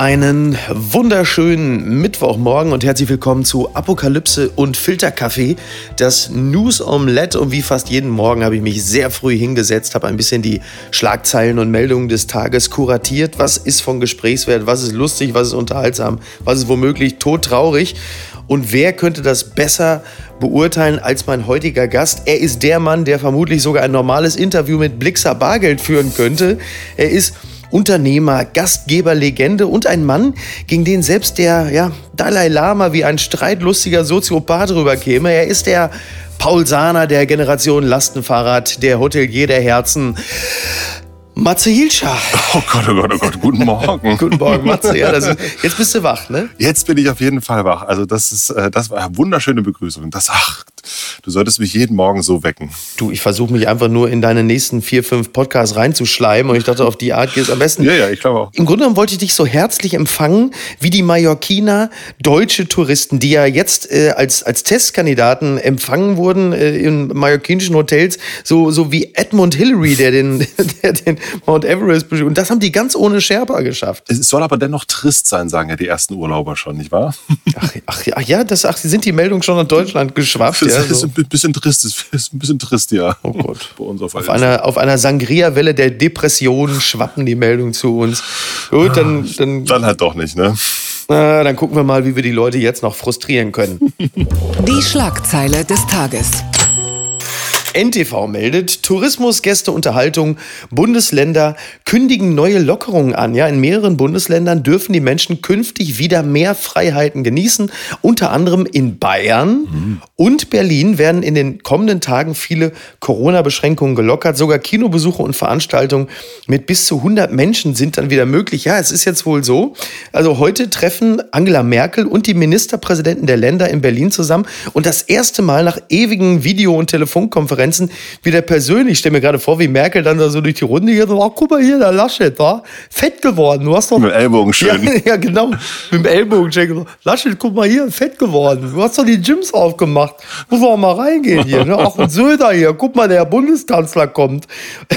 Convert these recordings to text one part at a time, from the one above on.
Einen wunderschönen Mittwochmorgen und herzlich willkommen zu Apokalypse und Filterkaffee, das News Omelette. Und wie fast jeden Morgen habe ich mich sehr früh hingesetzt, habe ein bisschen die Schlagzeilen und Meldungen des Tages kuratiert. Was ist von Gesprächswert? Was ist lustig? Was ist unterhaltsam? Was ist womöglich todtraurig? Und wer könnte das besser beurteilen als mein heutiger Gast? Er ist der Mann, der vermutlich sogar ein normales Interview mit Blixer Bargeld führen könnte. Er ist Unternehmer, Gastgeber, Legende und ein Mann, gegen den selbst der ja, Dalai Lama wie ein streitlustiger Soziopath rüberkäme. Er ist der Paul Sahner der Generation Lastenfahrrad, der Hotelier der Herzen. Matze Hilscher. Oh Gott, oh Gott, oh Gott, guten Morgen. guten Morgen, Matze. Ja, das, jetzt bist du wach, ne? Jetzt bin ich auf jeden Fall wach. Also das ist, äh, das war eine wunderschöne Begrüßung. Das, ach, du solltest mich jeden Morgen so wecken. Du, ich versuche mich einfach nur in deine nächsten vier, fünf Podcasts reinzuschleimen und ich dachte, auf die Art geht es am besten. Ja, ja, ich glaube auch. Im Grunde genommen wollte ich dich so herzlich empfangen, wie die Mallorquiner deutsche Touristen, die ja jetzt äh, als, als Testkandidaten empfangen wurden äh, in mallorquinischen Hotels, so, so wie Edmund Hillary, der den, der den Mount Everest bestiegen. Und das haben die ganz ohne Sherpa geschafft. Es soll aber dennoch trist sein, sagen ja die ersten Urlauber schon, nicht wahr? Ach, ach, ach ja, das, ach, sind die Meldungen schon nach Deutschland geschwappt? Das ja, ist so. ein bisschen trist, ist ein bisschen trist, ja. Oh Gott. Bei uns auf, Auf einer, auf einer Sangria-Welle der Depression schwappen die Meldungen zu uns. Gut, dann, dann, Dann halt doch nicht, ne? na, dann gucken wir mal, wie wir die Leute jetzt noch frustrieren können. Die Schlagzeile des Tages. NTV meldet, Tourismus, Gäste, Unterhaltung, Bundesländer kündigen neue Lockerungen an. Ja, in mehreren Bundesländern dürfen die Menschen künftig wieder mehr Freiheiten genießen. Unter anderem in Bayern und Berlin werden in den kommenden Tagen viele Corona-Beschränkungen gelockert. Sogar Kinobesuche und Veranstaltungen mit bis zu 100 Menschen sind dann wieder möglich. Ja, es ist jetzt wohl so. Also heute treffen Angela Merkel und die Ministerpräsidenten der Länder in Berlin zusammen und das erste Mal nach ewigen Video- und Telefonkonferenzen wieder persönlich. Ich stelle mir gerade vor, wie Merkel dann da so durch die Runde geht. Oh, guck mal hier, der Laschet, da. Fett geworden. Du hast doch. Mit dem Ellbogen schön. Ja, ja, genau. Mit dem Ellbogen checken. Laschet, guck mal hier, fett geworden. Du hast doch die Gyms aufgemacht. Muss auch mal reingehen hier. Ne? Auch ein Söder hier. Guck mal, der Bundeskanzler kommt.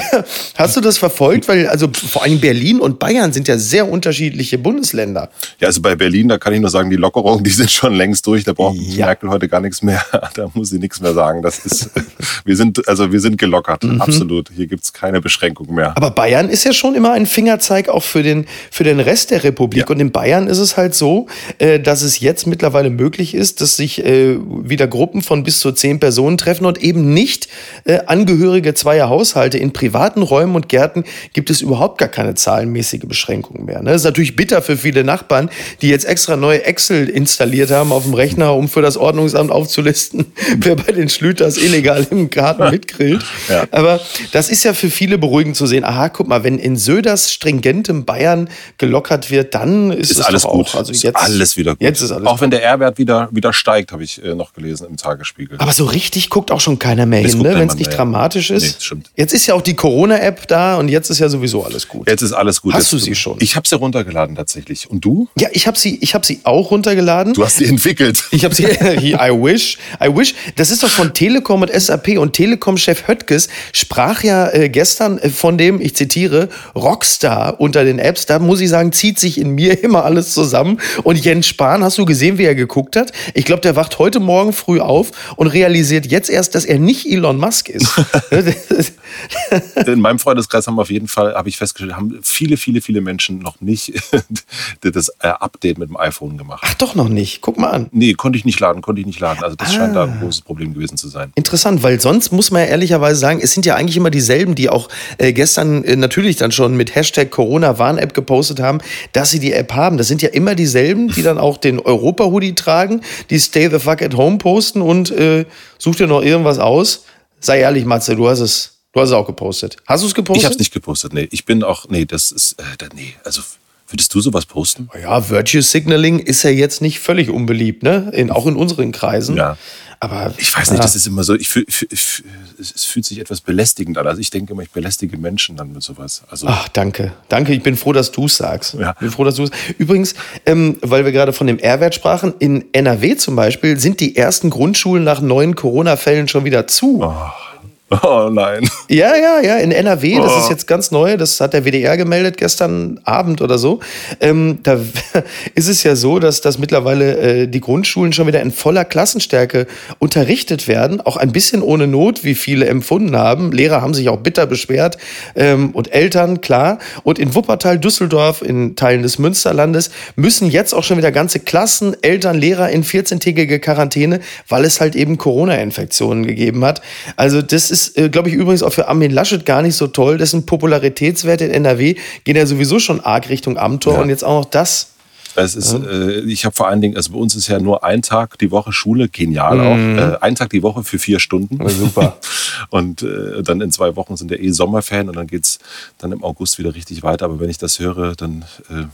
Hast du das verfolgt? Weil, also vor allem Berlin und Bayern sind ja sehr unterschiedliche Bundesländer. Ja, also bei Berlin, da kann ich nur sagen, die Lockerungen, die sind schon längst durch. Da braucht Ja. Merkel heute gar nichts mehr. Da muss sie nichts mehr sagen. Das ist, wir sind, also wir sind gelockert. Absolut. Hier gibt's keine Beschränkung mehr. Aber Bayern ist ja schon immer ein Fingerzeig auch für den, für den Rest der Republik. Ja. Und in Bayern ist es halt so, äh, dass es jetzt mittlerweile möglich ist, dass sich äh, wieder Gruppen von bis zu zehn Personen treffen und eben nicht äh, Angehörige zweier Haushalte. In privaten Räumen und Gärten gibt es überhaupt gar keine zahlenmäßige Beschränkung mehr. Ne? Das ist natürlich bitter für viele Nachbarn, die jetzt extra neue Excel installiert haben auf dem Rechner, um für das Ordnungsamt aufzulisten, wer bei den Schlüters illegal im Garten mitgrillt. Ja. Aber das ist ja für viele beruhigend zu sehen. Aha, guck mal, wenn in Söders stringentem Bayern gelockert wird, dann ist, ist es alles doch gut. auch. Also ist jetzt, alles wieder gut. Jetzt ist alles Auch wenn der R-Wert wieder, wieder steigt, habe ich äh, noch gelesen im Tagesspiegel. Aber so richtig guckt auch schon keiner mehr hin, ne? wenn es nicht mehr. dramatisch ist. Nee. Jetzt ist ja auch die Corona-App da und jetzt ist ja sowieso alles gut. Jetzt ist alles gut. Hast Jetzt- du sie schon? Ich habe sie runtergeladen tatsächlich. Und du? Ja, ich habe sie, ich hab sie auch runtergeladen. Du hast sie entwickelt. Ich habe sie, I wish, I wish. Das ist doch von Telekom und SAP und Telekom-Chef Höttges sprach ja äh, gestern äh, von dem, ich zitiere, Rockstar unter den Apps. Da muss ich sagen, zieht sich in mir immer alles zusammen. Und Jens Spahn, hast du gesehen, wie er geguckt hat? Ich glaube, der wacht heute Morgen früh auf und realisiert jetzt erst, dass er nicht Elon Musk ist. In meinem Freundeskreis haben auf jeden Fall, habe ich festgestellt, haben viele, viele, viele Menschen noch nicht das äh, Update mit dem iPhone gemacht. Ach, doch noch nicht. Guck mal an. Nee, konnte ich nicht laden, konnte ich nicht laden. Also das scheint da Ah. ein großes Problem gewesen zu sein. Interessant, weil sonst muss man ja ehrlicherweise sagen, es sind ja eigentlich immer dieselben, die auch äh, gestern äh, natürlich dann schon mit Hashtag Corona-Warn-App gepostet haben, dass sie die App haben. Das sind ja immer dieselben, die dann auch den Europa-Hoodie tragen, die Stay the fuck at home posten und äh, such dir noch irgendwas aus. Sei ehrlich, Matze, du hast es, du hast es auch gepostet. Hast du es gepostet? Ich habe es nicht gepostet, nee. Ich bin auch, nee, das ist, äh, nee, also Würdest du sowas posten? Ja, Virtue Signaling ist ja jetzt nicht völlig unbeliebt, ne? In, auch in unseren Kreisen. Ja. Aber Ich weiß nicht, das ist immer so, ich fühl, fühl, ich, es fühlt sich etwas belästigend an. Also ich denke immer, ich belästige Menschen dann mit sowas. Also Ach, danke. Danke, ich bin froh, dass du es sagst. Ja. Ich bin froh, dass du es. Übrigens, ähm, weil wir gerade von dem R-Wert sprachen, in NRW zum Beispiel sind die ersten Grundschulen nach neuen Corona-Fällen schon wieder zu. oh nein. Ja, ja, ja, in NRW, das Oh. ist jetzt ganz neu, das hat der WDR gemeldet gestern Abend oder so. Ähm, da ist es ja so, dass, dass mittlerweile äh, die Grundschulen schon wieder in voller Klassenstärke unterrichtet werden, auch ein bisschen ohne Not, wie viele empfunden haben. Lehrer haben sich auch bitter beschwert ähm, und Eltern, klar. Und in Wuppertal, Düsseldorf, in Teilen des Münsterlandes müssen jetzt auch schon wieder ganze Klassen, Eltern, Lehrer in 14-tägige Quarantäne, weil es halt eben Corona-Infektionen gegeben hat. Also das ist, äh, glaube ich, übrigens auch für Armin Laschet gar nicht so toll. Dessen Popularitätswerte in NRW gehen ja sowieso schon arg Richtung Amtor Ja. und jetzt auch noch das. Es ist, äh, ich habe vor allen Dingen, also bei uns ist ja nur ein Tag die Woche Schule, genial Mhm. auch. Äh, ein Tag die Woche für vier Stunden. super. und äh, dann in zwei Wochen sind ja eh Sommerferien und dann geht's dann im August wieder richtig weiter. Aber wenn ich das höre, dann, äh,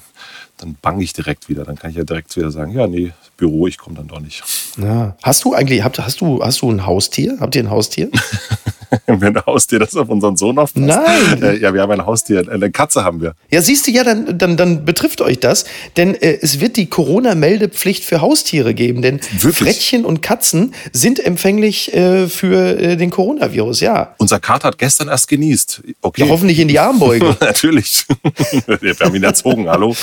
dann bange ich direkt wieder. Dann kann ich ja direkt wieder sagen, ja, nee, Büro, ich komme dann doch nicht. Ja. Hast du eigentlich, habt, hast, du, hast du ein Haustier? Habt ihr ein Haustier? Wenn ein Haustier das auf unseren Sohn aufpasst. Nein. Äh, ja, wir haben ein Haustier, eine Katze haben wir. Ja, siehst du, ja, dann, dann, dann betrifft euch das, denn äh, es wird die Corona-Meldepflicht für Haustiere geben, denn Wirklich? Frettchen und Katzen sind empfänglich äh, für äh, den Coronavirus, ja. Unser Kater hat gestern erst genießt. Okay. Ja, hoffentlich in die Armbeuge. Natürlich. wir haben ihn erzogen, hallo.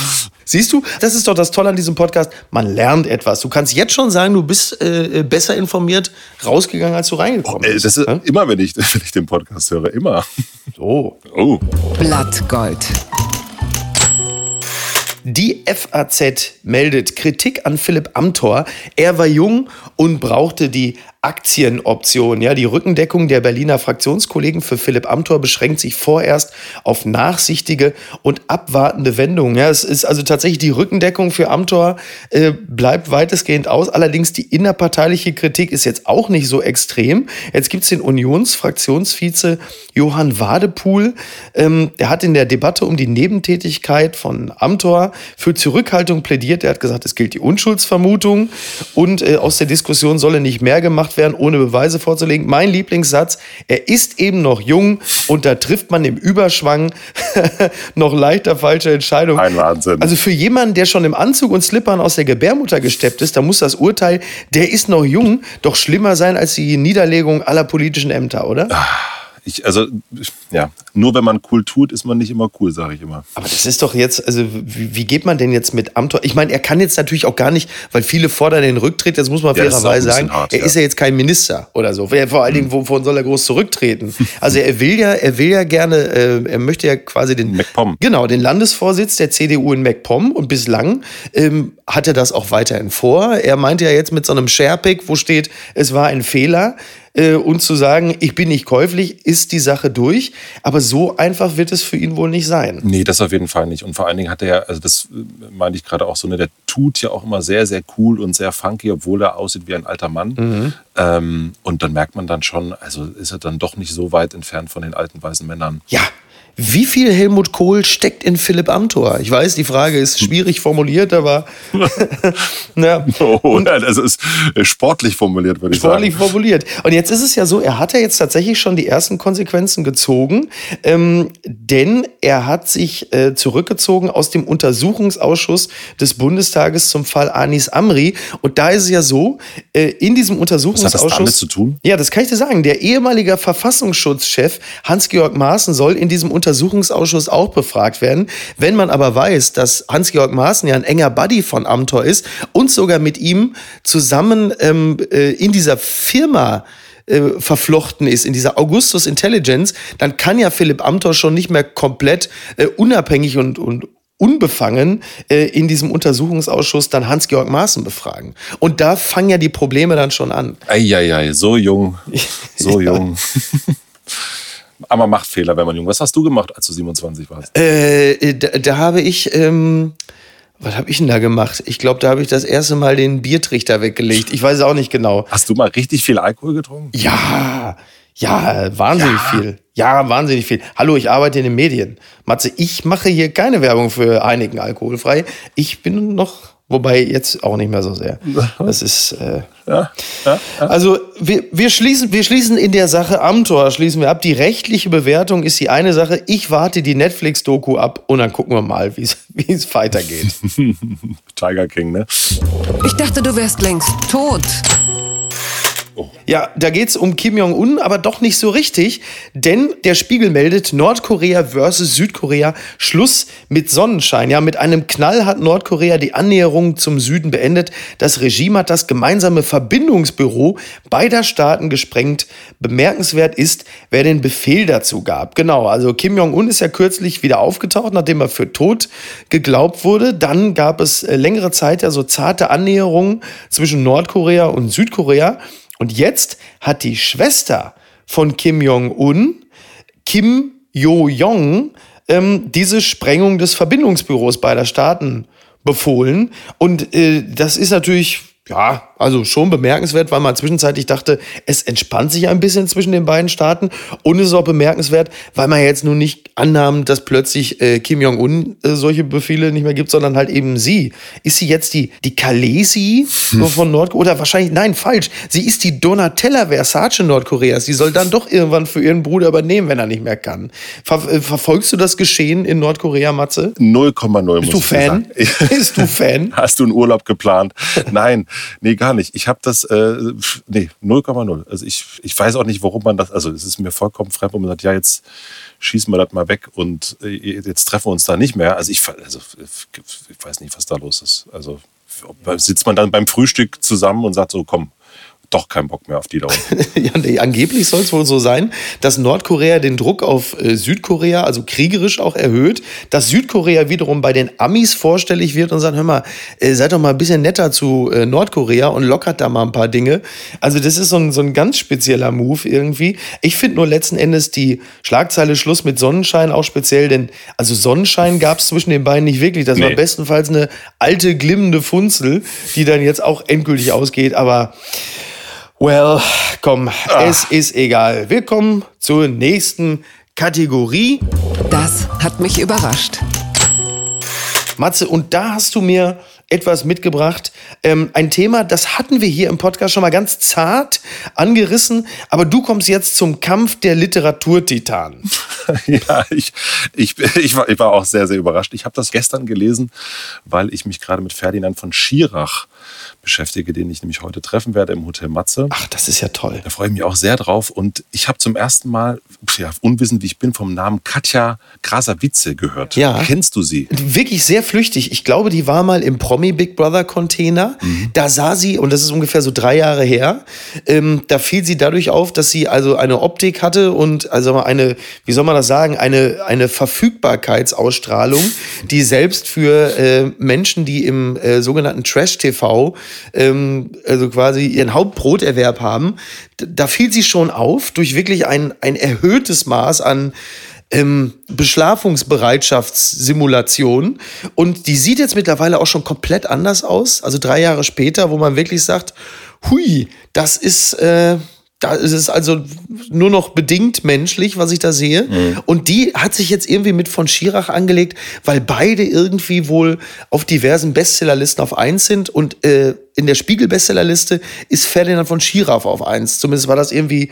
Siehst du, das ist doch das Tolle an diesem Podcast. Man lernt etwas. Du kannst jetzt schon sagen, du bist äh, besser informiert rausgegangen, als du reingekommen Äh, bist. Das ist Ja? immer, wenn ich, wenn ich den Podcast höre, immer. So. Oh. Blattgold. Die FAZ meldet Kritik an Philipp Amthor. Er war jung und brauchte die Aktienoption. Ja, die Rückendeckung der Berliner Fraktionskollegen für Philipp Amthor beschränkt sich vorerst auf nachsichtige und abwartende Wendungen. Ja, es ist also tatsächlich die Rückendeckung für Amthor äh, bleibt weitestgehend aus. Allerdings die innerparteiliche Kritik ist jetzt auch nicht so extrem. Jetzt gibt's den Unionsfraktionsvize Johann Wadepool. Ähm, der hat in der Debatte um die Nebentätigkeit von Amthor für Zurückhaltung plädiert. Er hat gesagt, es gilt die Unschuldsvermutung und äh, aus der Diskussion solle nicht mehr gemacht werden, ohne Beweise vorzulegen. Mein Lieblingssatz, er ist eben noch jung und da trifft man im Überschwang noch leichter falsche Entscheidungen. Ein Wahnsinn. Also für jemanden, der schon im Anzug und Slippern aus der Gebärmutter gesteppt ist, da muss das Urteil, der ist noch jung, doch schlimmer sein als die Niederlegung aller politischen Ämter, oder? Ich, also, ja, nur wenn man cool tut, ist man nicht immer cool, sage ich immer. Aber das ist doch jetzt, also wie, wie geht man denn jetzt mit Amthor? Ich meine, er kann jetzt natürlich auch gar nicht, weil viele fordern den Rücktritt, jetzt muss man Ja, das fairerweise sagen, hart, er ja. ist ja jetzt kein Minister oder so. Vor allen Dingen, wovon soll er groß zurücktreten? Also er will ja, er will ja gerne, äh, er möchte ja quasi den MacPom. Genau, den Landesvorsitz der CDU in MacPom und bislang ähm, hat er das auch weiterhin vor. Er meinte ja jetzt mit so einem Sharepick, wo steht, es war ein Fehler. Äh, und zu sagen, ich bin nicht käuflich, ist die Sache durch. Aber so einfach wird es für ihn wohl nicht sein. Nee, das auf jeden Fall nicht. Und vor allen Dingen hat er ja, also das äh, meinte ich gerade auch so, ne, der tut ja auch immer sehr, sehr cool und sehr funky, obwohl er aussieht wie ein alter Mann. Ähm, und dann merkt man dann schon, also ist er dann doch nicht so weit entfernt von den alten weißen Männern. Ja. Wie viel Helmut Kohl steckt in Philipp Amthor? Ich weiß, die Frage ist schwierig formuliert, aber na, Oh, ja, das ist äh, sportlich formuliert, würde ich Sportlich sagen. formuliert. Und jetzt ist es ja so, er hat ja jetzt tatsächlich schon die ersten Konsequenzen gezogen, ähm, denn er hat sich äh, zurückgezogen aus dem Untersuchungsausschuss des Bundestages zum Fall Anis Amri. Und da ist es ja so, äh, in diesem Was hat das Untersuchungsausschuss. damit zu tun? Ja, das kann ich dir sagen. Der ehemalige Verfassungsschutzchef Hans-Georg Maaßen soll in diesem Untersuchungsausschuss auch befragt werden. Wenn man aber weiß, dass Hans-Georg Maaßen ja ein enger Buddy von Amthor ist und sogar mit ihm zusammen ähm, äh, in dieser Firma äh, verflochten ist, in dieser Augustus Intelligence, dann kann ja Philipp Amthor schon nicht mehr komplett äh, unabhängig und, und unbefangen äh, in diesem Untersuchungsausschuss dann Hans-Georg Maaßen befragen. Und da fangen ja die Probleme dann schon an. Eieiei, so jung, so jung. Aber man macht Fehler, wenn man jung. Was hast du gemacht, als du 27 warst? Äh, da, da habe ich, ähm, was habe ich denn da gemacht? Ich glaube, da habe ich das erste Mal den Biertrichter weggelegt. Ich weiß es auch nicht genau. Hast du mal richtig viel Alkohol getrunken? Ja, Ja, wahnsinnig ja. viel. Ja, wahnsinnig viel. Hallo, ich arbeite in den Medien. Matze, ich mache hier keine Werbung für Heineken alkoholfrei. Ich bin noch Wobei jetzt auch nicht mehr so sehr. Das ist. Äh, ja, ja, ja. Also wir, wir, schließen, wir schließen in der Sache am Tor, schließen wir ab. Die rechtliche Bewertung ist die eine Sache. Ich warte die Netflix-Doku ab und dann gucken wir mal, wie es weitergeht. Tiger King, ne? Ich dachte, du wärst längst tot. Ja, da geht es um Kim Jong-un, aber doch nicht so richtig, denn der Spiegel meldet Nordkorea versus Südkorea Schluss mit Sonnenschein. Ja, mit einem Knall hat Nordkorea die Annäherung zum Süden beendet. Das Regime hat das gemeinsame Verbindungsbüro beider Staaten gesprengt. Bemerkenswert ist, wer den Befehl dazu gab. Genau, also Kim Jong-un ist ja kürzlich wieder aufgetaucht, nachdem er für tot geglaubt wurde. Dann gab es äh, längere Zeit ja so zarte Annäherungen zwischen Nordkorea und Südkorea. Und jetzt hat die Schwester von Kim Jong-un, Kim Jo-jong, ähm, diese Sprengung des Verbindungsbüros beider Staaten befohlen. Und äh, das ist natürlich ja, also schon bemerkenswert, weil man zwischenzeitlich dachte, es entspannt sich ein bisschen zwischen den beiden Staaten. Und es ist auch bemerkenswert, weil man jetzt nun nicht annahm, dass plötzlich äh, Kim Jong-un äh, solche Befehle nicht mehr gibt, sondern halt eben sie. Ist sie jetzt die, die Kalesi hm. von Nordkorea? Oder wahrscheinlich, nein, falsch. Sie ist die Donatella Versace Nordkoreas. Sie soll dann doch irgendwann für ihren Bruder übernehmen, wenn er nicht mehr kann. Ver äh, verfolgst du das Geschehen in Nordkorea, Matze? 0,0. Bist du Fan? Bist du Fan? Hast du einen Urlaub geplant? Nein. Nee, gar nicht. Ich habe das, äh, nee, 0,0. Also ich, ich weiß auch nicht, warum man das, also es ist mir vollkommen fremd, wo man sagt, ja, jetzt schießen wir das mal weg und äh, jetzt treffen wir uns da nicht mehr. Also ich, also ich weiß nicht, was da los ist. Also sitzt man dann beim Frühstück zusammen und sagt so, komm, doch keinen Bock mehr auf die da unten. ja, nee, angeblich soll es wohl so sein, dass Nordkorea den Druck auf äh, Südkorea, also kriegerisch auch erhöht, dass Südkorea wiederum bei den Amis vorstellig wird und sagt, hör mal, äh, seid doch mal ein bisschen netter zu äh, Nordkorea und lockert da mal ein paar Dinge. Also das ist so ein, so ein ganz spezieller Move irgendwie. Ich finde nur letzten Endes die Schlagzeile Schluss mit Sonnenschein auch speziell, denn also Sonnenschein gab es zwischen den beiden nicht wirklich. Das nee. war bestenfalls eine alte, glimmende Funzel, die dann jetzt auch endgültig ausgeht, aber Well, komm, Ach. es ist egal. Wir kommen zur nächsten Kategorie. Das hat mich überrascht. Matze, und da hast du mir etwas mitgebracht. Ähm, ein Thema, das hatten wir hier im Podcast schon mal ganz zart angerissen, aber du kommst jetzt zum Kampf der Literaturtitanen. ja, ich, ich, ich, war, ich war auch sehr, sehr überrascht. Ich habe das gestern gelesen, weil ich mich gerade mit Ferdinand von Schirach beschäftige, den ich nämlich heute treffen werde im Hotel Matze. Ach, das ist ja toll. Da freue ich mich auch sehr drauf. Und ich habe zum ersten Mal, ja, unwissend wie ich bin, vom Namen Katja Grasavice gehört. Ja. Kennst du sie? Wirklich sehr flüchtig. Ich glaube, die war mal im Promi Big Brother Container. Mhm. Da sah sie, und das ist ungefähr so drei Jahre her, ähm, da fiel sie dadurch auf, dass sie also eine Optik hatte und also eine, wie soll man das sagen, eine, eine Verfügbarkeitsausstrahlung, die selbst für äh, Menschen, die im äh, sogenannten Trash-TV ähm, also quasi ihren Hauptbroterwerb haben, da fiel sie schon auf durch wirklich ein, ein erhöhtes Maß an ähm, Beschlafungsbereitschaftssimulation. Und die sieht jetzt mittlerweile auch schon komplett anders aus. Also drei Jahre später, wo man wirklich sagt, hui, das ist, äh, da ist es also nur noch bedingt menschlich, was ich da sehe. Mhm. Und die hat sich jetzt irgendwie mit von Schirach angelegt, weil beide irgendwie wohl auf diversen Bestsellerlisten auf eins sind. Und äh, in der Spiegel-Bestsellerliste ist Ferdinand von Schirach auf eins. Zumindest war das irgendwie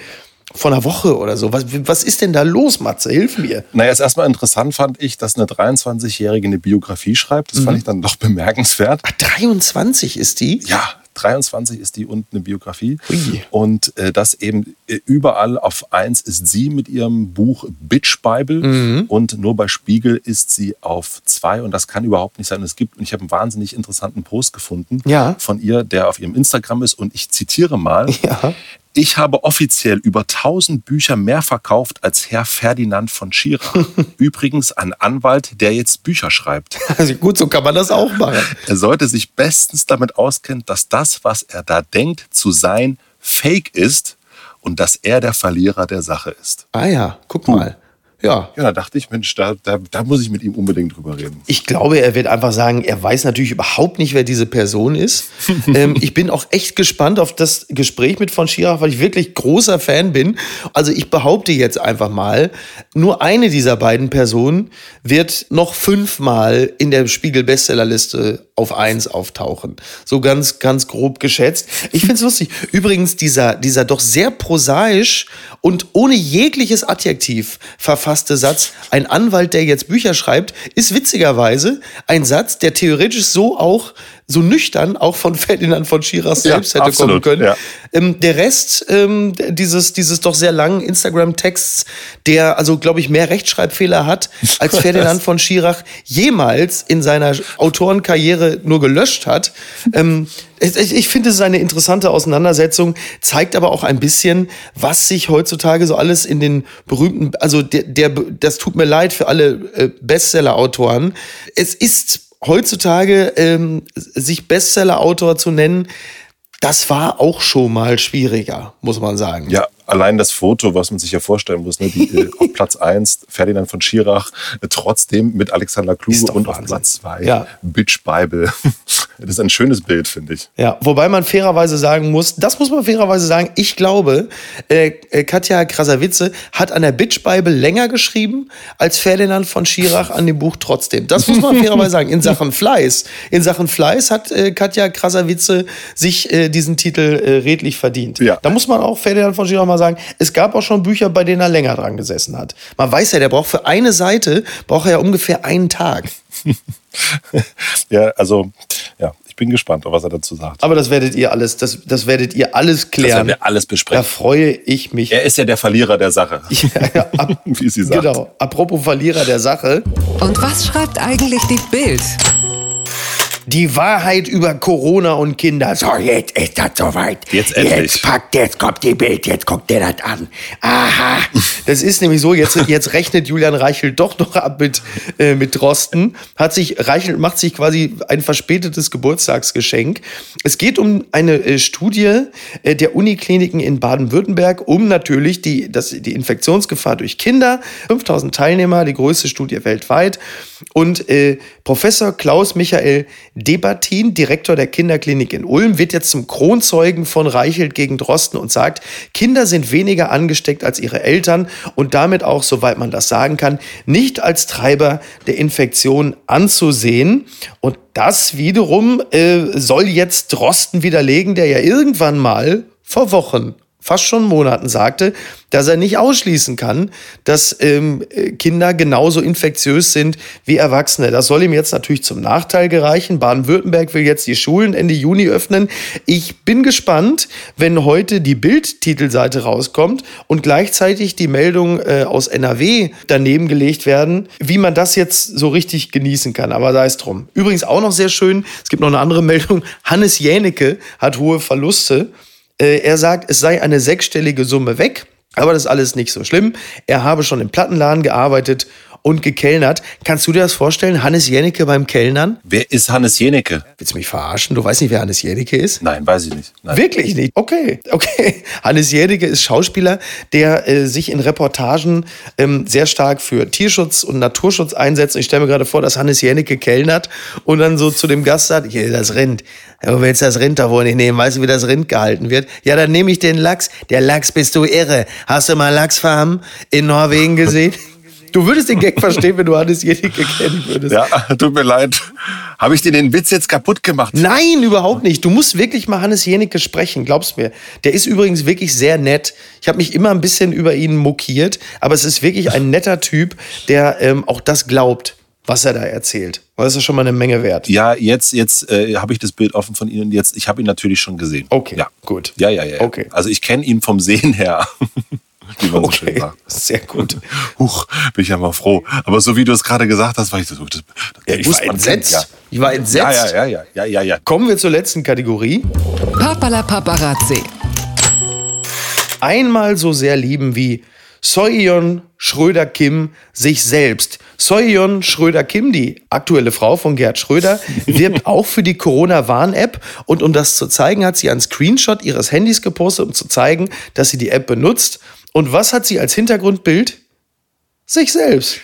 vor einer Woche oder so. Was, was ist denn da los, Matze? Hilf mir. Naja, erst erstmal interessant fand ich, dass eine 23-Jährige eine Biografie schreibt. Das mhm. fand ich dann doch bemerkenswert. Ach, 23 ist die? Ja, 23 ist die und eine Biografie. Ui. Und äh, das eben äh, überall auf eins ist sie mit ihrem Buch Bitch Bible mhm. und nur bei Spiegel ist sie auf zwei und das kann überhaupt nicht sein. Es gibt, und ich habe einen wahnsinnig interessanten Post gefunden ja. von ihr, der auf ihrem Instagram ist und ich zitiere mal. Ja. Ich habe offiziell über 1000 Bücher mehr verkauft als Herr Ferdinand von Schirach. Übrigens ein Anwalt, der jetzt Bücher schreibt. Also gut, so kann man das auch machen. Er sollte sich bestens damit auskennen, dass das, was er da denkt zu sein, fake ist und dass er der Verlierer der Sache ist. Ah ja, guck mal. Ja. Ja, da dachte ich, Mensch, da, da, da muss ich mit ihm unbedingt drüber reden. Ich glaube, er wird einfach sagen, er weiß natürlich überhaupt nicht, wer diese Person ist. ähm, ich bin auch echt gespannt auf das Gespräch mit von Schirach, weil ich wirklich großer Fan bin. Also ich behaupte jetzt einfach mal, nur eine dieser beiden Personen wird noch fünfmal in der Spiegel-Bestsellerliste auf eins auftauchen. So ganz, ganz grob geschätzt. Ich finde es lustig. Übrigens, dieser, dieser doch sehr prosaisch und ohne jegliches Adjektiv verfasste Satz, ein Anwalt, der jetzt Bücher schreibt, ist witzigerweise ein Satz, der theoretisch so auch so nüchtern auch von Ferdinand von Schirach selbst Ja, hätte absolut, kommen können. ja. Ähm, der Rest ähm, dieses, dieses doch sehr langen Instagram-Texts, der also, glaube ich, mehr Rechtschreibfehler hat, als Ferdinand von Schirach jemals in seiner Autorenkarriere nur gelöscht hat. Ähm, ich, ich finde, es ist eine interessante Auseinandersetzung, zeigt aber auch ein bisschen, was sich heutzutage so alles in den berühmten, also der, der das tut mir leid für alle äh, Bestseller-Autoren. Es ist heutzutage ähm, sich Bestseller-Autor zu nennen, das war auch schon mal schwieriger, muss man sagen. Ja, allein das Foto, was man sich ja vorstellen muss, ne, die, äh, auf Platz 1 Ferdinand von Schirach, äh, trotzdem mit Alexander Kluge und auf Wahnsinn. Platz 2 Ja. Bitch Bible. Das ist ein schönes Bild, finde ich. Ja, wobei man fairerweise sagen muss, das muss man fairerweise sagen, ich glaube, äh, äh, Katja Krasavice hat an der Bitch Bible länger geschrieben als Ferdinand von Schirach an dem Buch trotzdem. Das muss man fairerweise sagen. In Sachen Fleiß. In Sachen Fleiß hat äh, Katja Krasavice sich äh, diesen Titel redlich verdient. Ja. Da muss man auch Ferdinand von Schirach mal sagen, es gab auch schon Bücher, bei denen er länger dran gesessen hat. Man weiß ja, der braucht für eine Seite, braucht er ja ungefähr einen Tag. Ja, also, ja, ich bin gespannt, was er dazu sagt. Aber das werdet ihr alles, das, das werdet ihr alles Das klären. werden wir alles Da besprechen. freue ich mich. Er ist ja der Verlierer der Sache. Ja, ja, ab, Wie sie sagt. Genau. Apropos Verlierer der Sache. Und was schreibt eigentlich die Bild? Die Wahrheit über Corona und Kinder. So, jetzt ist das soweit. Jetzt endlich. Jetzt packt, jetzt kommt die Bild, jetzt guckt der das an. Aha. Das ist nämlich so, jetzt, jetzt rechnet Julian Reichelt doch noch ab mit, äh, mit Drosten. Hat sich, Reichelt macht sich quasi ein verspätetes Geburtstagsgeschenk. Es geht um eine äh, Studie äh, der Unikliniken in Baden-Württemberg, um natürlich die, das, die Infektionsgefahr durch Kinder. 5000 Teilnehmer, die größte Studie weltweit. Und äh, Professor Klaus Michael Debatin, Direktor der Kinderklinik in Ulm, wird jetzt zum Kronzeugen von Reichelt gegen Drosten und sagt, Kinder sind weniger angesteckt als ihre Eltern und damit auch, soweit man das sagen kann, nicht als Treiber der Infektion anzusehen. Und das wiederum äh, soll jetzt Drosten widerlegen, der ja irgendwann mal vor Wochen fast schon Monaten sagte, dass er nicht ausschließen kann, dass ähm, äh, Kinder genauso infektiös sind wie Erwachsene. Das soll ihm jetzt natürlich zum Nachteil gereichen. Baden-Württemberg will jetzt die Schulen Ende Juni öffnen. Ich bin gespannt, wenn heute die Bild-Titelseite rauskommt und gleichzeitig die Meldung äh, aus NRW daneben gelegt werden, wie man das jetzt so richtig genießen kann. Aber sei es drum. Übrigens auch noch sehr schön, es gibt noch eine andere Meldung. Hannes Jänecke hat hohe Verluste. Äh, er sagt, es sei eine sechsstellige Summe weg, aber das ist alles nicht so schlimm. Er habe schon im Plattenladen gearbeitet und gekellnert. Kannst du dir das vorstellen, Hannes Jennecke beim Kellnern? Wer ist Hannes Jenecke? Willst du mich verarschen? Du weißt nicht, wer Hannes Jennecke ist? Nein, weiß ich nicht. Nein. Wirklich nicht. Okay, okay. Hannes Jährige ist Schauspieler, der äh, sich in Reportagen ähm, sehr stark für Tierschutz und Naturschutz einsetzt. Und ich stelle mir gerade vor, dass Hannes Jänicke kellnert und dann so zu dem Gast sagt, hier, das Rind. Ja, Du willst das Rind da wohl nicht nehmen. Weißt du, wie das Rind gehalten wird? Ja, dann nehme ich den Lachs. Der Lachs bist du irre. Hast du mal Lachsfarmen in Norwegen gesehen? Du würdest den Gag verstehen, wenn du Hannes Jänicke kennen würdest. Ja, tut mir leid. Habe ich dir den Witz jetzt kaputt gemacht? Nein, überhaupt nicht. Du musst wirklich mal Hannes Jenicke sprechen, glaubst mir. Der ist übrigens wirklich sehr nett. Ich habe mich immer ein bisschen über ihn mokiert, aber es ist wirklich ein netter Typ, der ähm, auch das glaubt, was er da erzählt. Das ist schon mal eine Menge wert. Ja, jetzt, jetzt äh, habe ich das Bild offen von Ihnen. Jetzt, ich habe ihn natürlich schon gesehen. Okay, ja. gut. Ja, ja, ja. ja. Okay. Also ich kenne ihn vom Sehen her. Wie man so schön sagt. sehr gut. Huch, bin ich ja mal froh. Aber so wie du es gerade gesagt hast, war ich so, das, das Ja, ich war entsetzt. kennen, Ich war Ja. entsetzt. ja, ja, ja, ja, ja, ja. Kommen wir zur letzten Kategorie. Papala Paparazzi. einmal so sehr lieben wie Soyeon Schröder-Kim sich selbst. Soyeon Schröder-Kim, die aktuelle Frau von Gerd Schröder, wirbt auch für die Corona-Warn-App. Und um das zu zeigen, hat sie einen Screenshot ihres Handys gepostet, um zu zeigen, dass sie die App benutzt. Und was hat sie als Hintergrundbild? Sich selbst.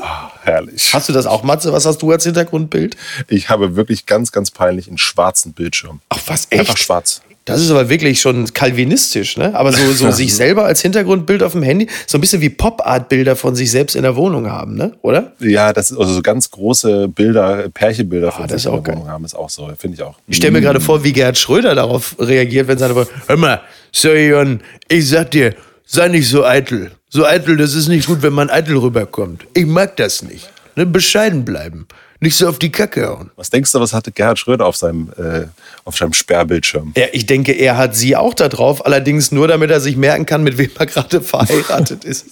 Ah, herrlich. Hast du das auch, Matze? Was hast du als Hintergrundbild? Ich habe wirklich ganz, ganz peinlich einen schwarzen Bildschirm. Ach, was, echt? Einfach schwarz. Das ist aber wirklich schon kalvinistisch, ne? Aber so, so sich selber als Hintergrundbild auf dem Handy, so ein bisschen wie Pop-Art-Bilder von sich selbst in der Wohnung haben, ne? Oder? Ja, das ist also so ganz große Bilder, Pärchenbilder von Ah, das sich ist in der geil. Wohnung haben, ist auch so, finde ich auch. Ich stelle mir gerade vor, wie Gerhard Schröder darauf reagiert, wenn seine Frau, hör mal, Sören, ich sag dir, sei nicht so eitel. So eitel, das ist nicht gut, wenn man eitel rüberkommt. Ich mag das nicht. Ne? Bescheiden bleiben. Nicht so auf die Kacke hauen. Was denkst du, was hatte Gerhard Schröder auf seinem, äh, auf seinem Sperrbildschirm? Ja, ich denke, er hat sie auch da drauf, allerdings nur, damit er sich merken kann, mit wem er gerade verheiratet ist.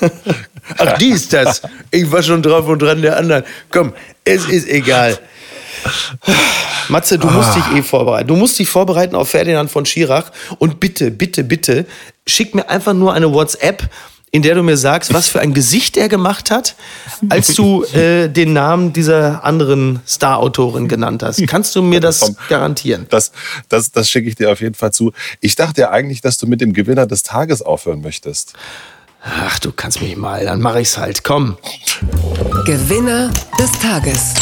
Ach, die ist das. Ich war schon drauf und dran der anderen. Komm, es ist egal. Matze, du musst dich eh vorbereiten. Du musst dich vorbereiten auf Ferdinand von Schirach. Und bitte, bitte, bitte, schick mir einfach nur eine WhatsApp, in der du mir sagst, was für ein Gesicht er gemacht hat, als du äh, den Namen dieser anderen Star-Autorin genannt hast. Kannst du mir das garantieren? Das, das, das schicke ich dir auf jeden Fall zu. Ich dachte ja eigentlich, dass du mit dem Gewinner des Tages aufhören möchtest. Ach, du kannst mich mal, dann mach ich's halt. Komm. Gewinner des Tages.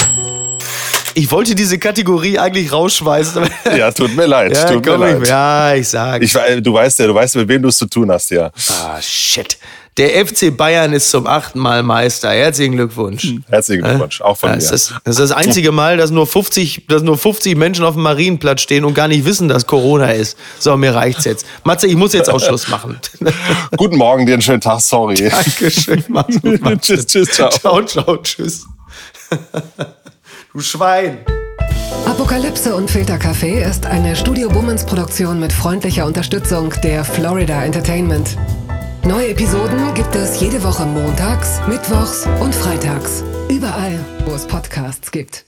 Ich wollte diese Kategorie eigentlich rausschmeißen. Ja, tut mir leid. ja, tut mir leid. ich, ja, ich sag. Ich, du weißt ja, du weißt, mit wem du es zu tun hast, ja. ah, shit. Der FC Bayern ist zum achten Mal Meister. Herzlichen Glückwunsch. Herzlichen Glückwunsch, auch von Ja, mir. das, ist, das ist das einzige Mal, dass nur, 50, dass nur 50 Menschen auf dem Marienplatz stehen und gar nicht wissen, dass Corona ist. So, mir reicht's jetzt. Matze, ich muss jetzt auch Schluss machen. Guten Morgen, dir einen schönen Tag, sorry. Dankeschön. Gut, Matze. Tschüss, tschüss, ciao. Ciao, ciao, tschüss. Du Schwein. Apokalypse und Filtercafé ist eine Studio Bummens Produktion mit freundlicher Unterstützung der Florida Entertainment. Neue Episoden gibt es jede Woche montags, mittwochs und freitags. Überall, wo es Podcasts gibt.